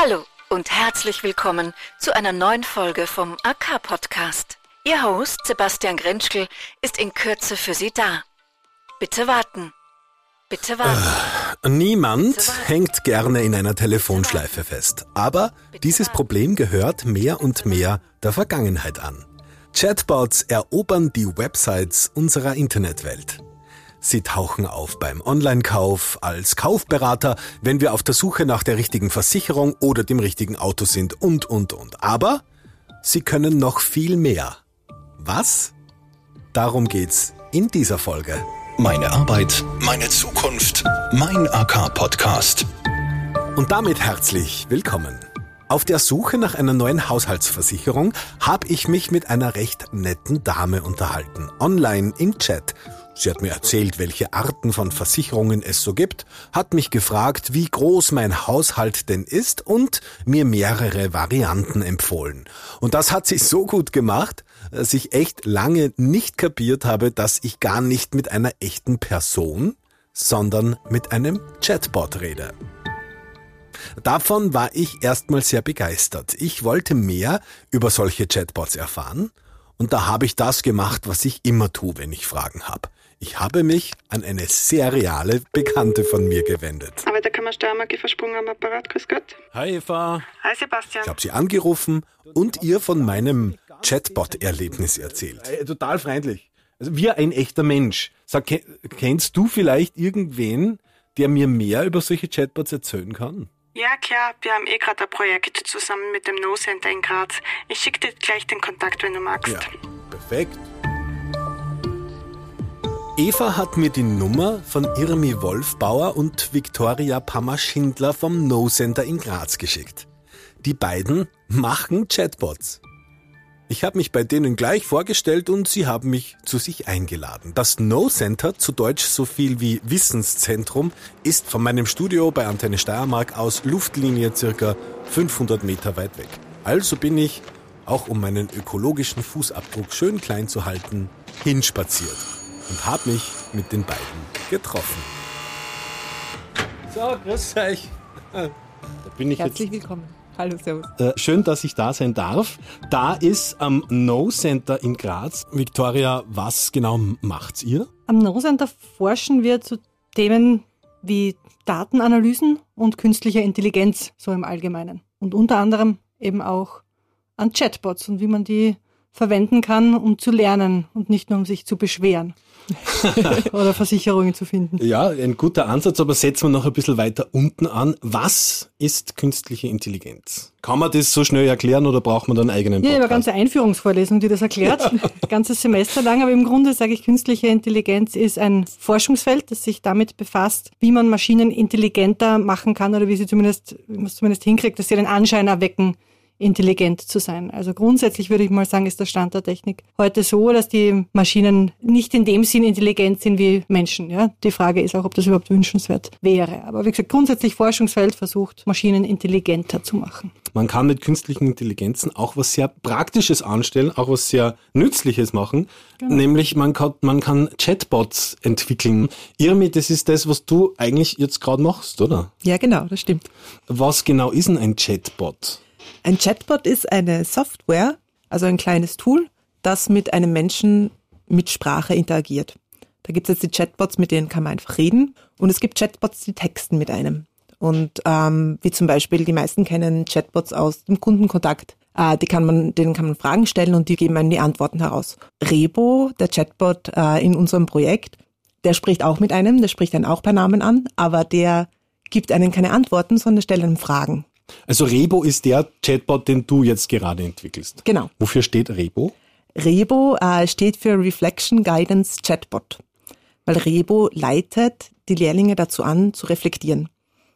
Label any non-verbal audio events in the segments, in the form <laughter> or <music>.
Hallo und herzlich willkommen zu einer neuen Folge vom AK Podcast. Ihr Host Sebastian Grenschkel ist in Kürze für Sie da. Bitte warten. Bitte warten. Äh, niemand hängt gerne in einer Telefonschleife fest. Aber dieses Problem gehört mehr und mehr der Vergangenheit an. Chatbots erobern die Websites unserer Internetwelt. Sie tauchen auf beim Online-Kauf, als Kaufberater, wenn wir auf der Suche nach der richtigen Versicherung oder dem richtigen Auto sind und, und, und. Aber sie können noch viel mehr. Was? Darum geht's in dieser Folge. Meine Arbeit, meine Zukunft, mein AK-Podcast. Und damit herzlich willkommen. Auf der Suche nach einer neuen Haushaltsversicherung habe ich mich mit einer recht netten Dame unterhalten, online im Chat. Sie hat mir erzählt, welche Arten von Versicherungen es so gibt, hat mich gefragt, wie groß mein Haushalt denn ist und mir mehrere Varianten empfohlen. Und das hat sie so gut gemacht, dass ich echt lange nicht kapiert habe, dass ich gar nicht mit einer echten Person, sondern mit einem Chatbot rede. Davon war ich erstmal sehr begeistert. Ich wollte mehr über solche Chatbots erfahren und da habe ich das gemacht, was ich immer tue, wenn ich Fragen habe. Ich habe mich an eine sehr reale Bekannte von mir gewendet. Aber da kann man Steiermark versprungen am Apparat. Grüß Gott. Hi Eva. Hi Sebastian. Ich habe sie angerufen und ihr von meinem Chatbot-Erlebnis erzählt. Äh, total freundlich. Also wie ein echter Mensch. Sag, kennst du vielleicht irgendwen, der mir mehr über solche Chatbots erzählen kann? Ja, klar, wir haben eh gerade ein Projekt zusammen mit dem No Center in Graz. Ich schicke dir gleich den Kontakt, wenn du magst. Ja, perfekt. Eva hat mir die Nummer von Irmi Wolfbauer und Viktoria Pammer-Schindler vom No Center in Graz geschickt. Die beiden machen Chatbots. Ich habe mich bei denen gleich vorgestellt und sie haben mich zu sich eingeladen. Das No Center, zu Deutsch so viel wie Wissenszentrum, ist von meinem Studio bei Antenne Steiermark aus Luftlinie circa 500 Meter weit weg. Also bin ich, auch um meinen ökologischen Fußabdruck schön klein zu halten, hinspaziert und habe mich mit den beiden getroffen. So, grüß euch. Da bin ich Herzlich jetzt. willkommen. Hallo, servus. Äh, schön, dass ich da sein darf. Da ist am No Center in Graz. Victoria, was genau macht's ihr? Am No Center forschen wir zu Themen wie Datenanalysen und künstlicher Intelligenz, so im Allgemeinen. Und unter anderem eben auch an Chatbots und wie man die verwenden kann, um zu lernen und nicht nur um sich zu beschweren. <laughs> oder Versicherungen zu finden. Ja, ein guter Ansatz, aber setzen wir noch ein bisschen weiter unten an. Was ist künstliche Intelligenz? Kann man das so schnell erklären oder braucht man dann einen eigenen Ja, Podcast? ich habe eine ganze Einführungsvorlesung, die das erklärt, ein <laughs> ganzes Semester lang, aber im Grunde sage ich, künstliche Intelligenz ist ein Forschungsfeld, das sich damit befasst, wie man Maschinen intelligenter machen kann oder wie sie zumindest, wie man es zumindest hinkriegt, dass sie den Anschein erwecken, intelligent zu sein. Also grundsätzlich würde ich mal sagen, ist der Stand der Technik heute so, dass die Maschinen nicht in dem Sinn intelligent sind wie Menschen. Ja? Die Frage ist auch, ob das überhaupt wünschenswert wäre. Aber wie gesagt, grundsätzlich Forschungsfeld versucht, Maschinen intelligenter zu machen. Man kann mit künstlichen Intelligenzen auch was sehr Praktisches anstellen, auch was sehr Nützliches machen. Genau. Nämlich man kann, man kann Chatbots entwickeln. Irmi, das ist das, was du eigentlich jetzt gerade machst, oder? Ja, genau, das stimmt. Was genau ist denn ein Chatbot? Ein Chatbot ist eine Software, also ein kleines Tool, das mit einem Menschen mit Sprache interagiert. Da gibt es jetzt die Chatbots, mit denen kann man einfach reden. Und es gibt Chatbots, die texten mit einem. Und ähm, wie zum Beispiel, die meisten kennen Chatbots aus dem Kundenkontakt. Äh, die kann man, denen kann man Fragen stellen und die geben einem die Antworten heraus. Rebo, der Chatbot äh, in unserem Projekt, der spricht auch mit einem, der spricht einen auch per Namen an, aber der gibt einen keine Antworten, sondern stellt einem Fragen. Also Rebo ist der Chatbot, den du jetzt gerade entwickelst. Genau. Wofür steht Rebo? Rebo äh, steht für Reflection Guidance Chatbot, weil Rebo leitet die Lehrlinge dazu an, zu reflektieren.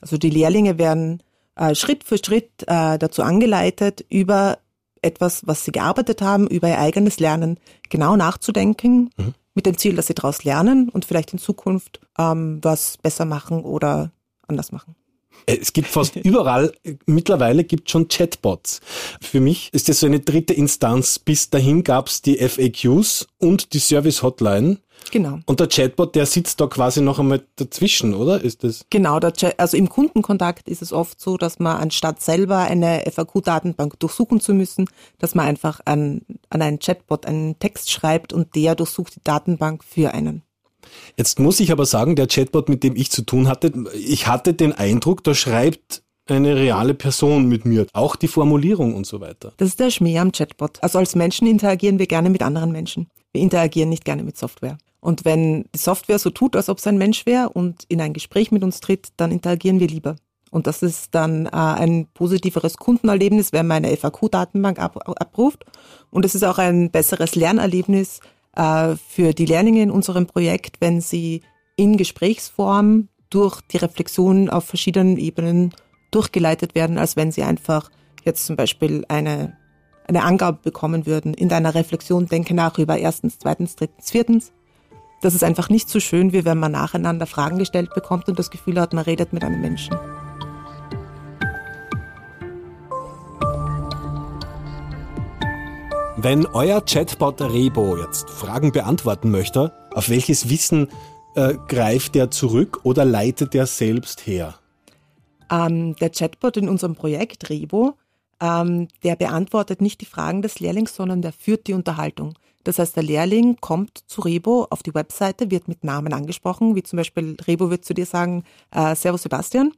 Also die Lehrlinge werden äh, Schritt für Schritt äh, dazu angeleitet, über etwas, was sie gearbeitet haben, über ihr eigenes Lernen genau nachzudenken, Mhm. mit dem Ziel, dass sie daraus lernen und vielleicht in Zukunft ähm, was besser machen oder anders machen. Äh, es gibt fast <laughs> überall, mittlerweile gibt schon Chatbots. Für mich ist das so eine dritte Instanz. Bis dahin gab es die FAQs und die Service Hotline. Genau. Und der Chatbot, der sitzt da quasi noch einmal dazwischen, oder? Ist das? Genau, also im Kundenkontakt ist es oft so, dass man anstatt selber eine FAQ-Datenbank durchsuchen zu müssen, dass man einfach an, an einen Chatbot einen Text schreibt und der durchsucht die Datenbank für einen. Jetzt muss ich aber sagen, der Chatbot, mit dem ich zu tun hatte, ich hatte den Eindruck, da schreibt eine reale Person mit mir. Auch die Formulierung und so weiter. Das ist der Schmäh am Chatbot. Also als Menschen interagieren wir gerne mit anderen Menschen. Wir interagieren nicht gerne mit Software. Und wenn die Software so tut, als ob es ein Mensch wäre und in ein Gespräch mit uns tritt, dann interagieren wir lieber. Und das ist dann äh, ein positiveres Kundenerlebnis, wenn man eine FAQ-Datenbank ab, abruft. Und es ist auch ein besseres Lernerlebnis äh, für die Lehrlinge in unserem Projekt, wenn sie in Gesprächsform durch die Reflexion auf verschiedenen Ebenen durchgeleitet werden, als wenn sie einfach jetzt zum Beispiel eine, eine Angabe bekommen würden. In deiner Reflexion denke nach über erstens, zweitens, drittens, viertens. Das ist einfach nicht so schön, wie wenn man nacheinander Fragen gestellt bekommt und das Gefühl hat, man redet mit einem Menschen. Wenn euer Chatbot Rebo jetzt Fragen beantworten möchte, auf welches Wissen äh, greift der zurück oder leitet der selbst her? Ähm, der Chatbot in unserem Projekt Rebo, ähm, der beantwortet nicht die Fragen des Lehrlings, sondern der führt die Unterhaltung. Das heißt, der Lehrling kommt zu Rebo auf die Webseite, wird mit Namen angesprochen, wie zum Beispiel Rebo wird zu dir sagen, äh, Servus Sebastian,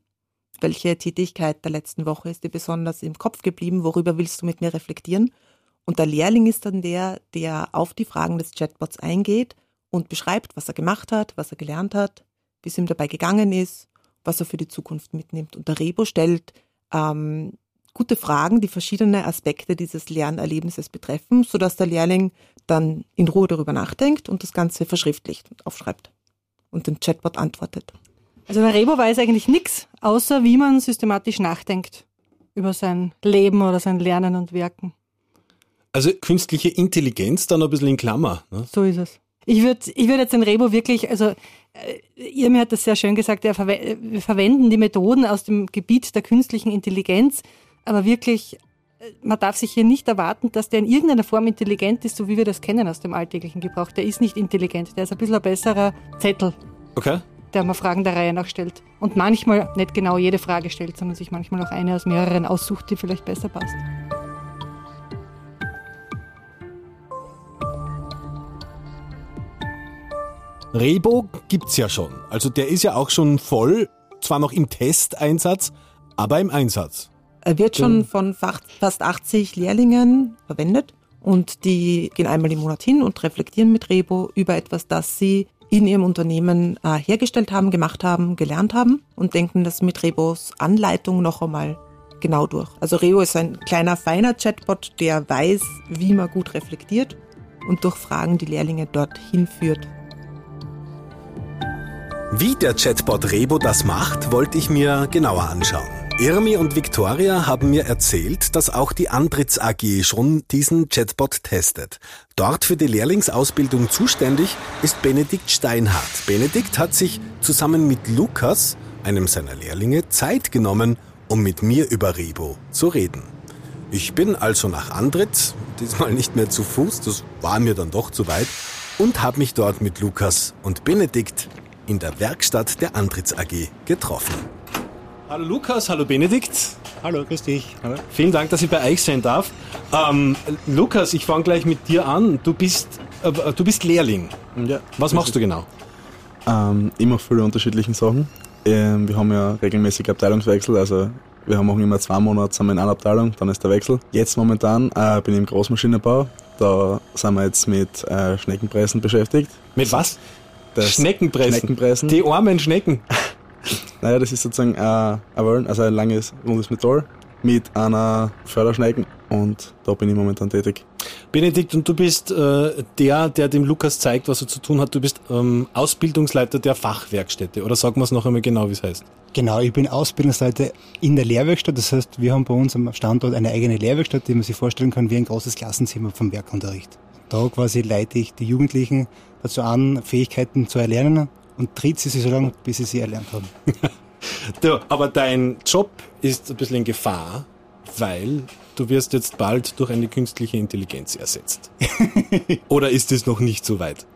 welche Tätigkeit der letzten Woche ist dir besonders im Kopf geblieben, worüber willst du mit mir reflektieren? Und der Lehrling ist dann der, der auf die Fragen des Chatbots eingeht und beschreibt, was er gemacht hat, was er gelernt hat, wie es ihm dabei gegangen ist, was er für die Zukunft mitnimmt. Und der Rebo stellt ähm, gute Fragen, die verschiedene Aspekte dieses Lernerlebnisses betreffen, sodass der Lehrling dann in Ruhe darüber nachdenkt und das Ganze verschriftlicht und aufschreibt und dem Chatbot antwortet. Also der Rebo weiß eigentlich nichts, außer wie man systematisch nachdenkt über sein Leben oder sein Lernen und Wirken. Also künstliche Intelligenz dann ein bisschen in Klammer. Ne? So ist es. Ich würde ich würd jetzt den Rebo wirklich, also äh, ihr mir hat das sehr schön gesagt, wir verwenden die Methoden aus dem Gebiet der künstlichen Intelligenz, aber wirklich, äh, man darf sich hier nicht erwarten, dass der in irgendeiner Form intelligent ist, so wie wir das kennen aus dem alltäglichen Gebrauch. Der ist nicht intelligent, der ist ein bisschen ein besserer Zettel. Okay. Der man Fragen der Reihe nach stellt. Und manchmal nicht genau jede Frage stellt, sondern sich manchmal auch eine aus mehreren aussucht, die vielleicht besser passt. Rebo gibt's ja schon. Also der ist ja auch schon voll, zwar noch im Testeinsatz, aber im Einsatz. Er wird schon von fast 80 Lehrlingen verwendet und die gehen einmal im Monat hin und reflektieren mit Rebo über etwas, das sie in ihrem Unternehmen äh, hergestellt haben, gemacht haben, gelernt haben und denken das mit Rebos Anleitung noch einmal genau durch. Also Rebo ist ein kleiner, feiner Chatbot, der weiß, wie man gut reflektiert und durch Fragen die Lehrlinge dorthin führt. Wie der Chatbot Rebo das macht, wollte ich mir genauer anschauen. Irmi und Victoria haben mir erzählt, dass auch die Antritts AG schon diesen Chatbot testet. Dort für die Lehrlingsausbildung zuständig ist Benedikt Steinhardt. Benedikt hat sich zusammen mit Lukas, einem seiner Lehrlinge, Zeit genommen, um mit mir über Rebo zu reden. Ich bin also nach Antritt, diesmal nicht mehr zu Fuß, das war mir dann doch zu weit, und habe mich dort mit Lukas und Benedikt in der Werkstatt der Antritts AG getroffen. Hallo Lukas, hallo Benedikt. Hallo, grüß dich. Hallo. Vielen Dank, dass ich bei euch sein darf. Ähm, Lukas, ich fange gleich mit dir an. Du bist, äh, du bist Lehrling. Ja, Was machst du genau? Ähm, ich mache viele unterschiedliche Sachen. Ähm, wir haben ja regelmäßig Abteilungswechsel, also wir haben auch immer zwei Monate wir in einer Abteilung, dann ist der Wechsel. Jetzt momentan äh, bin ich im Großmaschinenbau. Da sind wir jetzt mit äh, Schneckenpressen beschäftigt. Mit was? Das Schneckenpressen. Schneckenpressen. Die armen Schnecken. <laughs> Naja, das ist sozusagen äh, ein Wellen, also ein langes, rundes Metall mit einer Förderschnecken und da bin ich momentan tätig. Benedikt, und du bist äh, der, der dem Lukas zeigt, was er zu tun hat. Du bist ähm, Ausbildungsleiter der Fachwerkstätte. Oder sagen wir es noch einmal genau, wie es heißt. Genau, ich bin Ausbildungsleiter in der Lehrwerkstatt. Das heißt, wir haben bei uns am Standort eine eigene Lehrwerkstatt, die man sich vorstellen kann wie ein großes Klassenzimmer vom Werkunterricht. Da quasi leite ich die Jugendlichen dazu an, Fähigkeiten zu erlernen und tritt sie so lange, bis sie sie erlernt haben. <laughs> Du, aber dein Job ist ein bisschen in Gefahr, weil du wirst jetzt bald durch eine künstliche Intelligenz ersetzt. <laughs> Oder ist es noch nicht so weit?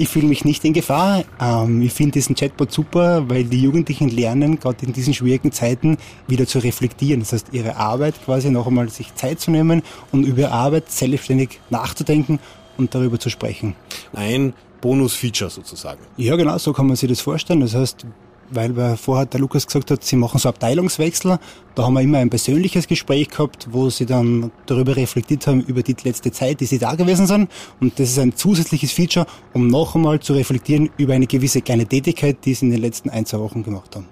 Ich fühle mich nicht in Gefahr. Ähm, ich finde diesen Chatbot super, weil die Jugendlichen lernen, gerade in diesen schwierigen Zeiten wieder zu reflektieren. Das heißt, ihre Arbeit quasi noch einmal sich Zeit zu nehmen und über Arbeit selbstständig nachzudenken und darüber zu sprechen. Ein Bonus-Feature sozusagen. Ja, genau, so kann man sich das vorstellen. Das heißt, weil wir vorher der Lukas gesagt hat, sie machen so Abteilungswechsel. Da haben wir immer ein persönliches Gespräch gehabt, wo sie dann darüber reflektiert haben, über die letzte Zeit, die sie da gewesen sind. Und das ist ein zusätzliches Feature, um noch einmal zu reflektieren über eine gewisse kleine Tätigkeit, die sie in den letzten ein, zwei Wochen gemacht haben.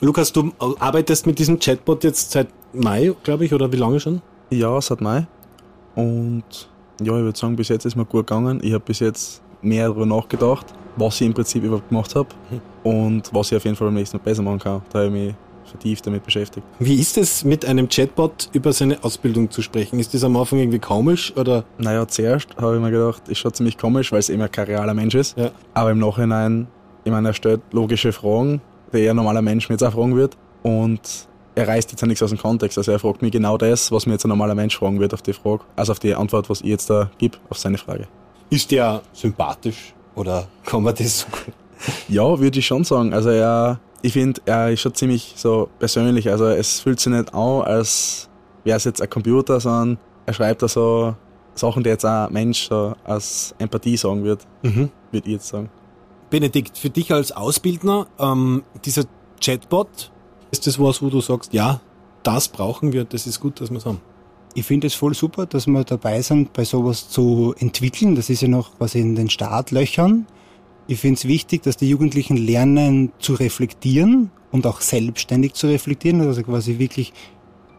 Lukas, du arbeitest mit diesem Chatbot jetzt seit Mai, glaube ich, oder wie lange schon? Ja, seit Mai. Und ja, ich würde sagen, bis jetzt ist mir gut gegangen. Ich habe bis jetzt mehr darüber nachgedacht, was ich im Prinzip überhaupt gemacht habe und was ich auf jeden Fall beim nächsten Mal besser machen kann. Da habe ich mich vertieft damit beschäftigt. Wie ist es, mit einem Chatbot über seine Ausbildung zu sprechen? Ist das am Anfang irgendwie komisch oder? Naja, zuerst habe ich mir gedacht, ist schon ziemlich komisch, weil es eben kein realer Mensch ist. Ja. Aber im Nachhinein, ich meine, er stellt logische Fragen, die ein normaler Mensch mir jetzt auch fragen wird. Und er reißt jetzt ja nichts aus dem Kontext. Also er fragt mich genau das, was mir jetzt ein normaler Mensch fragen wird auf die Frage. Also auf die Antwort, was ich jetzt da gebe, auf seine Frage. Ist der sympathisch oder kann man das so Ja, würde ich schon sagen. Also er, ich finde, er ist schon ziemlich so persönlich. Also es fühlt sich nicht an, als wäre es jetzt ein Computer, sondern er schreibt da so Sachen, die jetzt auch ein Mensch so als Empathie sagen wird, Mhm. würde ich jetzt sagen. Benedikt, für dich als Ausbildner, ähm, dieser Chatbot, ist das was, wo du sagst, ja, das brauchen wir, das ist gut, dass wir es haben. Ich finde es voll super, dass wir dabei sind, bei sowas zu entwickeln. Das ist ja noch quasi in den Startlöchern. Ich finde es wichtig, dass die Jugendlichen lernen zu reflektieren und auch selbstständig zu reflektieren, also quasi wirklich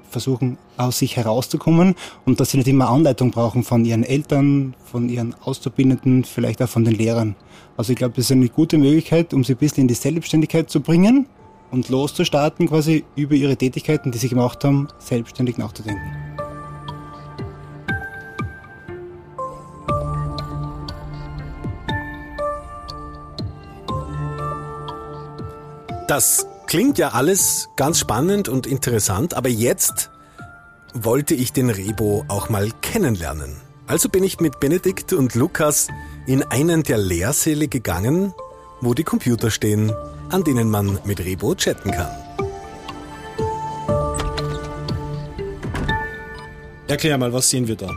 versuchen, aus sich herauszukommen und dass sie nicht immer Anleitung brauchen von ihren Eltern, von ihren Auszubildenden, vielleicht auch von den Lehrern. Also ich glaube, das ist eine gute Möglichkeit, um sie ein bisschen in die Selbstständigkeit zu bringen und loszustarten, quasi über ihre Tätigkeiten, die sie gemacht haben, selbstständig nachzudenken. Das klingt ja alles ganz spannend und interessant, aber jetzt wollte ich den Rebo auch mal kennenlernen. Also bin ich mit Benedikt und Lukas in einen der Lehrsäle gegangen, wo die Computer stehen, an denen man mit Rebo chatten kann. Erklär mal, was sehen wir da?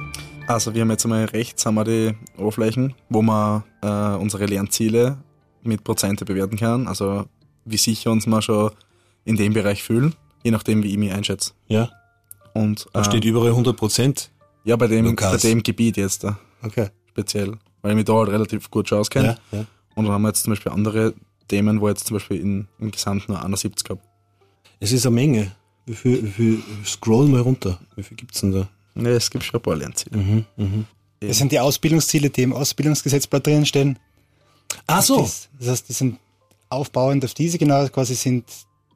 Also wir haben jetzt einmal rechts haben wir die Oberflächen, wo man äh, unsere Lernziele mit Prozente bewerten kann. Also wie sicher uns mal schon in dem Bereich fühlen, je nachdem wie ich mich einschätze. Ja, Und da äh, steht überall 100 Prozent. ja bei dem, Lukas. bei dem Gebiet jetzt da Okay. speziell, weil ich mich da halt relativ gut schon auskenne. Ja, ja. Und dann haben wir jetzt zum Beispiel andere Themen, wo ich jetzt zum Beispiel in, im Gesamt nur 71 habe. Es ist eine Menge. Wie viel, wie viel, scroll mal runter. Wie viel gibt's denn da? Ne, es gibt schon ein paar Lernziele. Mhm, mhm. Das sind die Ausbildungsziele, die im Ausbildungsgesetzblatt drinnen stehen. Ach so. Das, das heißt, die sind aufbauend auf diese genau quasi sind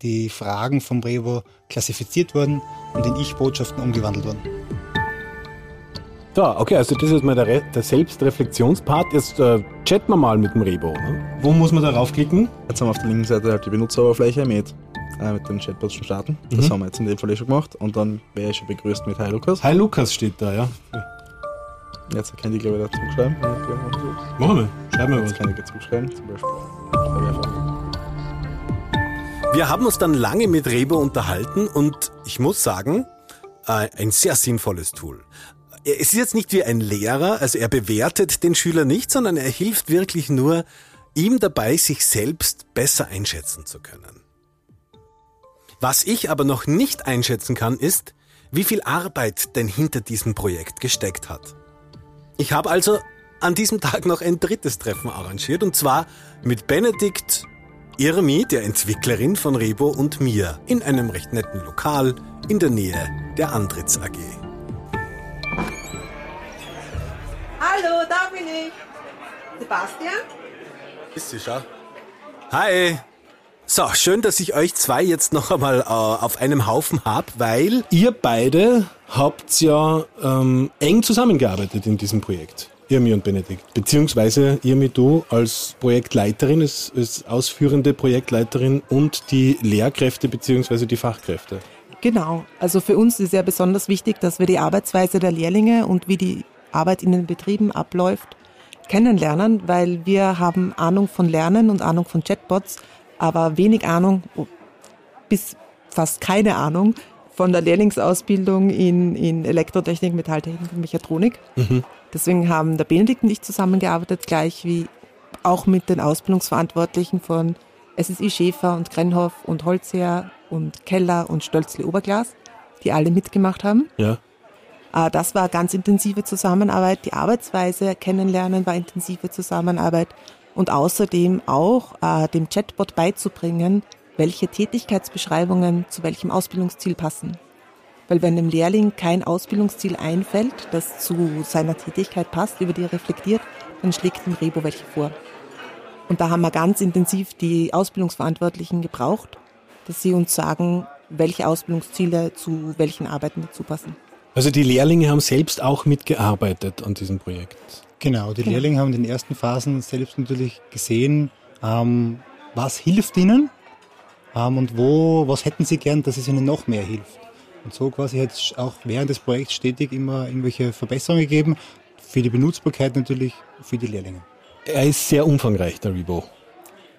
die Fragen vom Brevo klassifiziert worden und in Ich-Botschaften umgewandelt worden. Da, okay, also das ist mal der, der Selbstreflexionspart. Jetzt äh, chatten wir mal mit dem Rebo. Ne? Wo muss man da raufklicken? Jetzt haben wir auf der linken Seite halt die Benutzeroberfläche mit, äh, mit den Chatbots schon starten. Das Mhm. haben wir jetzt in dem Fall eh schon gemacht. Und dann wäre ich schon begrüßt mit Hi Lukas. Hi Lukas steht da, ja. Jetzt kann ich glaube ich da zuschreiben. Wir. Machen wir. Schreib mal was. Jetzt kann ich gleich zuschreiben, zum Beispiel. Wir haben uns dann lange mit Rebo unterhalten und ich muss sagen, äh, ein sehr sinnvolles Tool. Es ist jetzt nicht wie ein Lehrer, also er bewertet den Schüler nicht, sondern er hilft wirklich nur ihm dabei, sich selbst besser einschätzen zu können. Was ich aber noch nicht einschätzen kann, ist, wie viel Arbeit denn hinter diesem Projekt gesteckt hat. Ich habe also an diesem Tag noch ein drittes Treffen arrangiert und zwar mit Benedikt, Irmi, der Entwicklerin von Rebo und mir in einem recht netten Lokal in der Nähe der Antritts AG. Hallo, da bin ich. Sebastian? Ist sie schon? Hi. So, schön, dass ich euch zwei jetzt noch einmal äh, auf einem Haufen hab, weil Ihr beide habt ja ähm, eng zusammengearbeitet in diesem Projekt. Irmi und Benedikt. Beziehungsweise Irmi, du als Projektleiterin, als, als ausführende Projektleiterin und die Lehrkräfte beziehungsweise die Fachkräfte. Genau. Also für uns ist ja besonders wichtig, dass wir die Arbeitsweise der Lehrlinge und wie die Arbeit in den Betrieben abläuft, kennenlernen, weil wir haben Ahnung von Lernen und Ahnung von Chatbots, aber wenig Ahnung, bis fast keine Ahnung von der Lehrlingsausbildung in, in Elektrotechnik, Metalltechnik und Mechatronik. Mhm. Deswegen haben der Benedikt und ich zusammengearbeitet, gleich wie auch mit den Ausbildungsverantwortlichen von SSI Schäfer und Grenhoff und Holzherr und Keller und Stölzli Oberglas, die alle mitgemacht haben. Ja. Äh, das war ganz intensive Zusammenarbeit. Die Arbeitsweise kennenlernen war intensive Zusammenarbeit und außerdem auch äh, dem Chatbot beizubringen, welche Tätigkeitsbeschreibungen zu welchem Ausbildungsziel passen. Weil wenn dem Lehrling kein Ausbildungsziel einfällt, das zu seiner Tätigkeit passt, über die er reflektiert, dann schlägt dem Rebo welche vor. Und da haben wir ganz intensiv die Ausbildungsverantwortlichen gebraucht, dass sie uns sagen, welche Ausbildungsziele zu welchen Arbeiten dazu passen. Also die Lehrlinge haben selbst auch mitgearbeitet an diesem Projekt. Genau, die genau. Lehrlinge haben in den ersten Phasen selbst natürlich gesehen, ähm, was hilft ihnen ähm, und wo, was hätten sie gern, dass es ihnen noch mehr hilft. Und so quasi hat es auch während des Projekts stetig immer irgendwelche Verbesserungen gegeben, für die Benutzbarkeit natürlich, für die Lehrlinge. Er ist sehr umfangreich, der Rebo.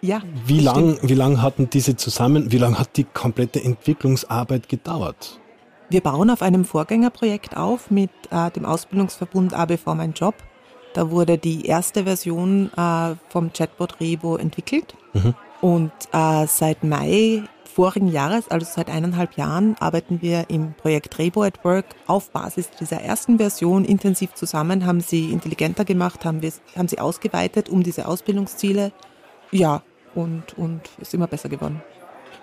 Ja. Wie lang, wie lang hatten diese zusammen, wie lang hat die komplette Entwicklungsarbeit gedauert? Wir bauen auf einem Vorgängerprojekt auf mit äh, dem Ausbildungsverbund ABV Mein Job. Da wurde die erste Version äh, vom Chatbot Rebo entwickelt. Mhm. Und äh, seit Mai vorigen Jahres, also seit eineinhalb Jahren, arbeiten wir im Projekt Rebo at Work auf Basis dieser ersten Version intensiv zusammen, haben sie intelligenter gemacht, haben, wir, haben sie ausgeweitet um diese Ausbildungsziele. Ja, und, und ist immer besser geworden.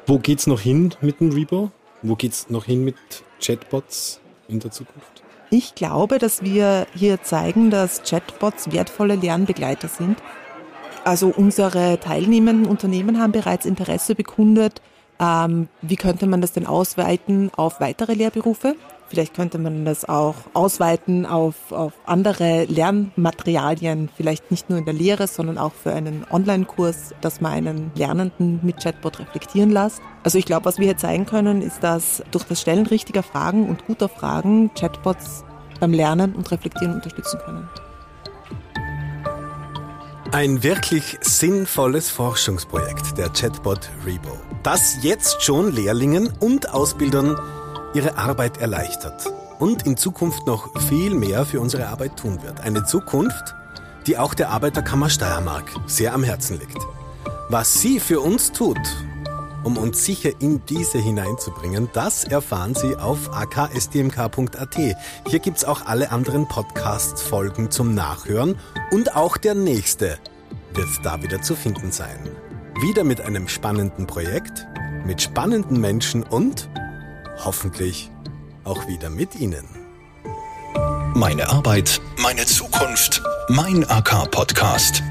Wo geht's noch hin mit dem Rebo? Wo geht's noch hin mit Chatbots in der Zukunft? Ich glaube, dass wir hier zeigen, dass Chatbots wertvolle Lernbegleiter sind also unsere teilnehmenden Unternehmen haben bereits Interesse bekundet. Ähm, wie könnte man das denn ausweiten auf weitere Lehrberufe? Vielleicht könnte man das auch ausweiten auf, auf andere Lernmaterialien, vielleicht nicht nur in der Lehre, sondern auch für einen Online-Kurs, dass man einen Lernenden mit Chatbot reflektieren lässt. Also ich glaube, was wir hier zeigen können, ist, dass durch das Stellen richtiger Fragen und guter Fragen Chatbots beim Lernen und Reflektieren unterstützen können. Ein wirklich sinnvolles Forschungsprojekt, der Chatbot Rebo, das jetzt schon Lehrlingen und Ausbildern ihre Arbeit erleichtert und in Zukunft noch viel mehr für unsere Arbeit tun wird. Eine Zukunft, die auch der Arbeiterkammer Steiermark sehr am Herzen liegt. Was sie für uns tut um uns sicher in diese hineinzubringen, das erfahren Sie auf akstmk.at. Hier gibt's auch alle anderen Podcast-Folgen zum Nachhören und auch der nächste wird da wieder zu finden sein. Wieder mit einem spannenden Projekt, mit spannenden Menschen und hoffentlich auch wieder mit Ihnen. Meine Arbeit, meine Zukunft, mein AK-Podcast.